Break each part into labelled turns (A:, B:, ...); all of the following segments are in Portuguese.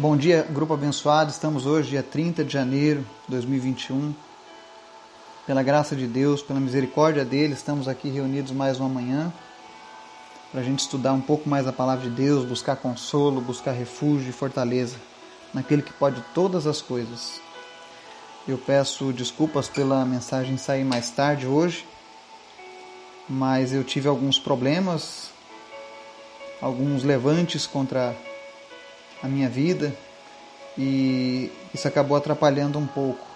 A: Bom dia, grupo abençoado. Estamos hoje, dia 30 de janeiro de 2021. Pela graça de Deus, pela misericórdia dele, estamos aqui reunidos mais uma manhã para a gente estudar um pouco mais a palavra de Deus, buscar consolo, buscar refúgio e fortaleza naquele que pode todas as coisas. Eu peço desculpas pela mensagem sair mais tarde hoje, mas eu tive alguns problemas, alguns levantes contra a minha vida e isso acabou atrapalhando um pouco.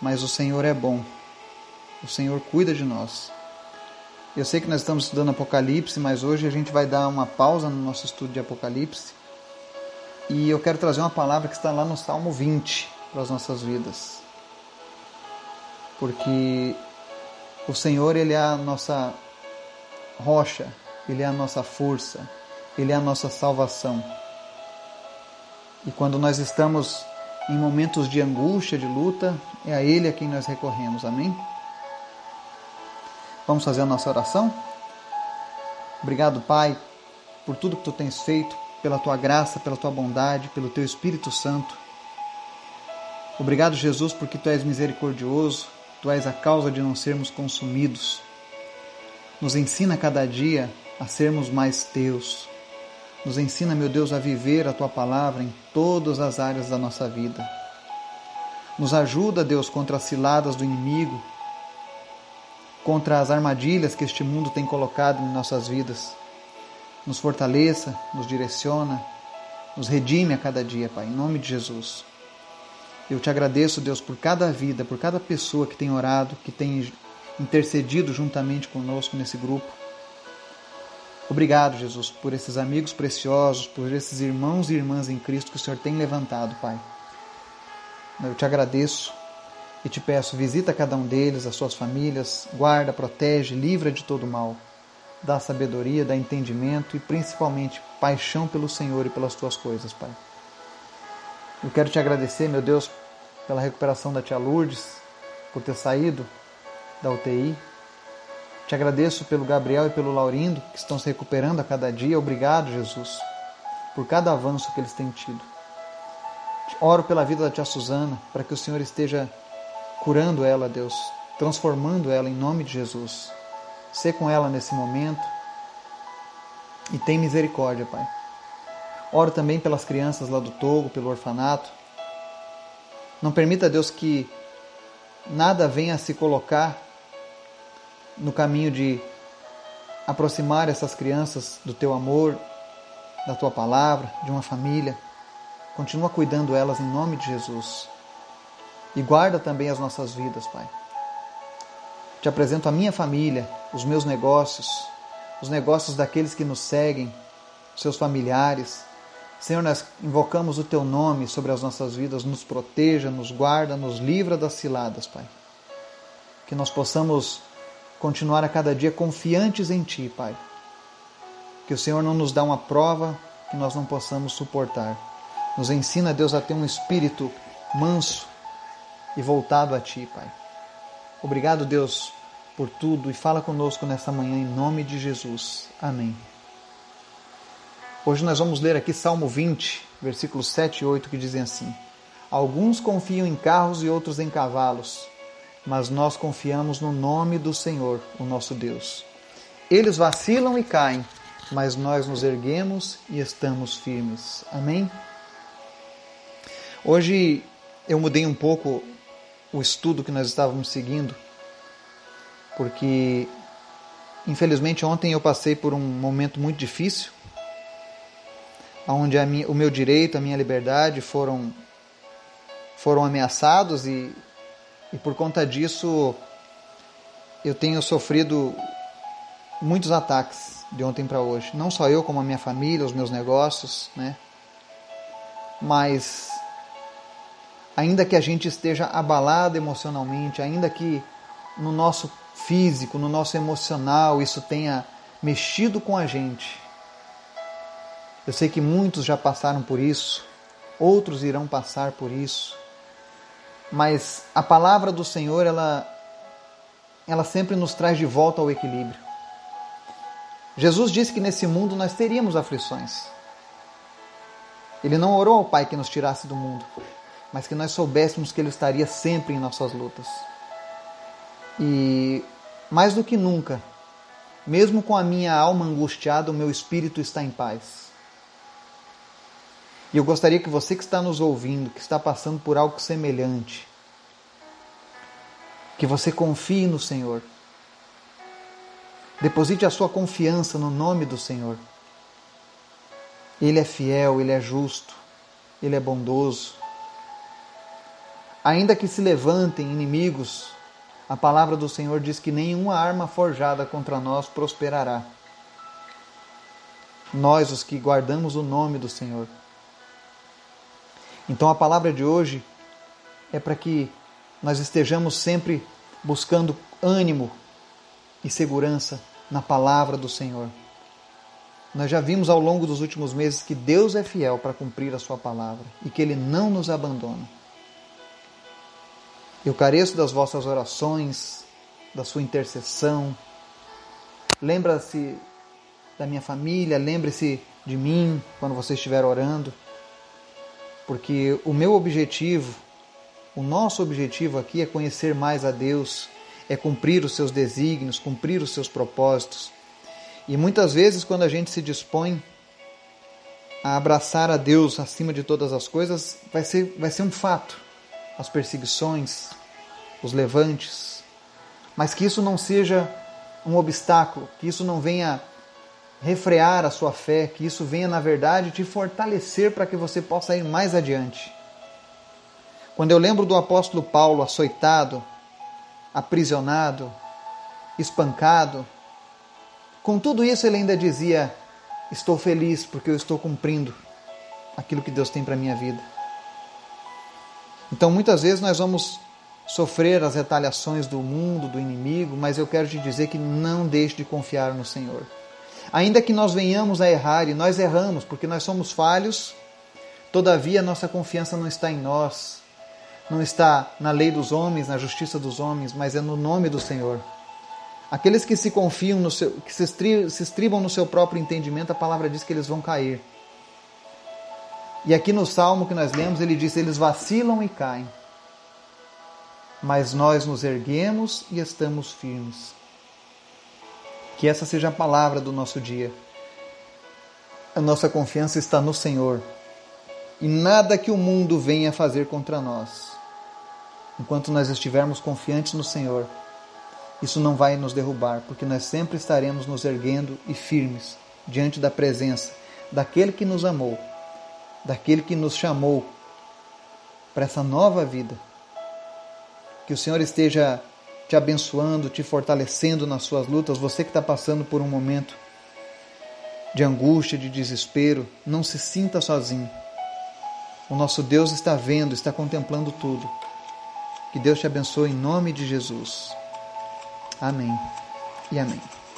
A: Mas o Senhor é bom. O Senhor cuida de nós. Eu sei que nós estamos estudando Apocalipse, mas hoje a gente vai dar uma pausa no nosso estudo de Apocalipse. E eu quero trazer uma palavra que está lá no Salmo 20 para as nossas vidas. Porque o Senhor, ele é a nossa rocha, ele é a nossa força, ele é a nossa salvação. E quando nós estamos em momentos de angústia, de luta, é a Ele a quem nós recorremos. Amém? Vamos fazer a nossa oração? Obrigado, Pai, por tudo que Tu tens feito, pela Tua graça, pela Tua bondade, pelo Teu Espírito Santo. Obrigado, Jesus, porque Tu és misericordioso, Tu és a causa de não sermos consumidos. Nos ensina cada dia a sermos mais Teus nos ensina, meu Deus, a viver a tua palavra em todas as áreas da nossa vida. Nos ajuda, Deus, contra as ciladas do inimigo, contra as armadilhas que este mundo tem colocado em nossas vidas. Nos fortaleça, nos direciona, nos redime a cada dia, Pai, em nome de Jesus. Eu te agradeço, Deus, por cada vida, por cada pessoa que tem orado, que tem intercedido juntamente conosco nesse grupo. Obrigado, Jesus, por esses amigos preciosos, por esses irmãos e irmãs em Cristo que o Senhor tem levantado, Pai. Eu te agradeço e te peço, visita cada um deles, as suas famílias, guarda, protege, livra de todo mal. Dá sabedoria, dá entendimento e principalmente paixão pelo Senhor e pelas tuas coisas, Pai. Eu quero te agradecer, meu Deus, pela recuperação da tia Lourdes, por ter saído da UTI, te agradeço pelo Gabriel e pelo Laurindo, que estão se recuperando a cada dia. Obrigado, Jesus, por cada avanço que eles têm tido. Oro pela vida da tia Suzana, para que o Senhor esteja curando ela, Deus, transformando ela em nome de Jesus. Sê com ela nesse momento e tem misericórdia, Pai. Oro também pelas crianças lá do Togo, pelo orfanato. Não permita, Deus, que nada venha a se colocar no caminho de aproximar essas crianças do teu amor, da tua palavra, de uma família. Continua cuidando elas em nome de Jesus. E guarda também as nossas vidas, Pai. Te apresento a minha família, os meus negócios, os negócios daqueles que nos seguem, seus familiares. Senhor, nós invocamos o teu nome sobre as nossas vidas, nos proteja, nos guarda, nos livra das ciladas, Pai. Que nós possamos continuar a cada dia confiantes em Ti, Pai. Que o Senhor não nos dá uma prova que nós não possamos suportar. Nos ensina, Deus, a ter um espírito manso e voltado a Ti, Pai. Obrigado, Deus, por tudo e fala conosco nessa manhã em nome de Jesus. Amém. Hoje nós vamos ler aqui Salmo 20, versículos 7 e 8, que dizem assim: Alguns confiam em carros e outros em cavalos mas nós confiamos no nome do Senhor, o nosso Deus. Eles vacilam e caem, mas nós nos erguemos e estamos firmes. Amém? Hoje eu mudei um pouco o estudo que nós estávamos seguindo, porque infelizmente ontem eu passei por um momento muito difícil, onde minha, o meu direito, a minha liberdade foram foram ameaçados e e por conta disso eu tenho sofrido muitos ataques de ontem para hoje. Não só eu, como a minha família, os meus negócios, né? Mas ainda que a gente esteja abalado emocionalmente, ainda que no nosso físico, no nosso emocional, isso tenha mexido com a gente. Eu sei que muitos já passaram por isso, outros irão passar por isso mas a palavra do Senhor, ela, ela sempre nos traz de volta ao equilíbrio. Jesus disse que nesse mundo nós teríamos aflições. Ele não orou ao Pai que nos tirasse do mundo, mas que nós soubéssemos que Ele estaria sempre em nossas lutas. E mais do que nunca, mesmo com a minha alma angustiada, o meu espírito está em paz. E eu gostaria que você que está nos ouvindo, que está passando por algo semelhante, que você confie no Senhor. Deposite a sua confiança no nome do Senhor. Ele é fiel, ele é justo, ele é bondoso. Ainda que se levantem inimigos, a palavra do Senhor diz que nenhuma arma forjada contra nós prosperará. Nós, os que guardamos o nome do Senhor. Então a palavra de hoje é para que nós estejamos sempre buscando ânimo e segurança na palavra do Senhor. Nós já vimos ao longo dos últimos meses que Deus é fiel para cumprir a sua palavra e que Ele não nos abandona. Eu careço das vossas orações, da sua intercessão. Lembra-se da minha família, lembre-se de mim quando você estiver orando porque o meu objetivo, o nosso objetivo aqui é conhecer mais a Deus, é cumprir os seus desígnios, cumprir os seus propósitos. E muitas vezes, quando a gente se dispõe a abraçar a Deus acima de todas as coisas, vai ser, vai ser um fato. As perseguições, os levantes. Mas que isso não seja um obstáculo, que isso não venha refrear a sua fé, que isso venha, na verdade, te fortalecer para que você possa ir mais adiante. Quando eu lembro do apóstolo Paulo açoitado, aprisionado, espancado, com tudo isso ele ainda dizia: Estou feliz porque eu estou cumprindo aquilo que Deus tem para a minha vida. Então muitas vezes nós vamos sofrer as retaliações do mundo, do inimigo, mas eu quero te dizer que não deixe de confiar no Senhor. Ainda que nós venhamos a errar, e nós erramos porque nós somos falhos, todavia nossa confiança não está em nós, não está na lei dos homens, na justiça dos homens, mas é no nome do Senhor. Aqueles que se confiam no seu, que se, estribam no seu próprio entendimento, a palavra diz que eles vão cair. E aqui no salmo que nós lemos, ele diz: eles vacilam e caem, mas nós nos erguemos e estamos firmes. Que essa seja a palavra do nosso dia. A nossa confiança está no Senhor e nada que o mundo venha fazer contra nós. Enquanto nós estivermos confiantes no Senhor, isso não vai nos derrubar, porque nós sempre estaremos nos erguendo e firmes diante da presença daquele que nos amou, daquele que nos chamou para essa nova vida. Que o Senhor esteja te abençoando, te fortalecendo nas suas lutas. Você que está passando por um momento de angústia, de desespero, não se sinta sozinho. O nosso Deus está vendo, está contemplando tudo. Que Deus te abençoe em nome de Jesus. Amém e amém.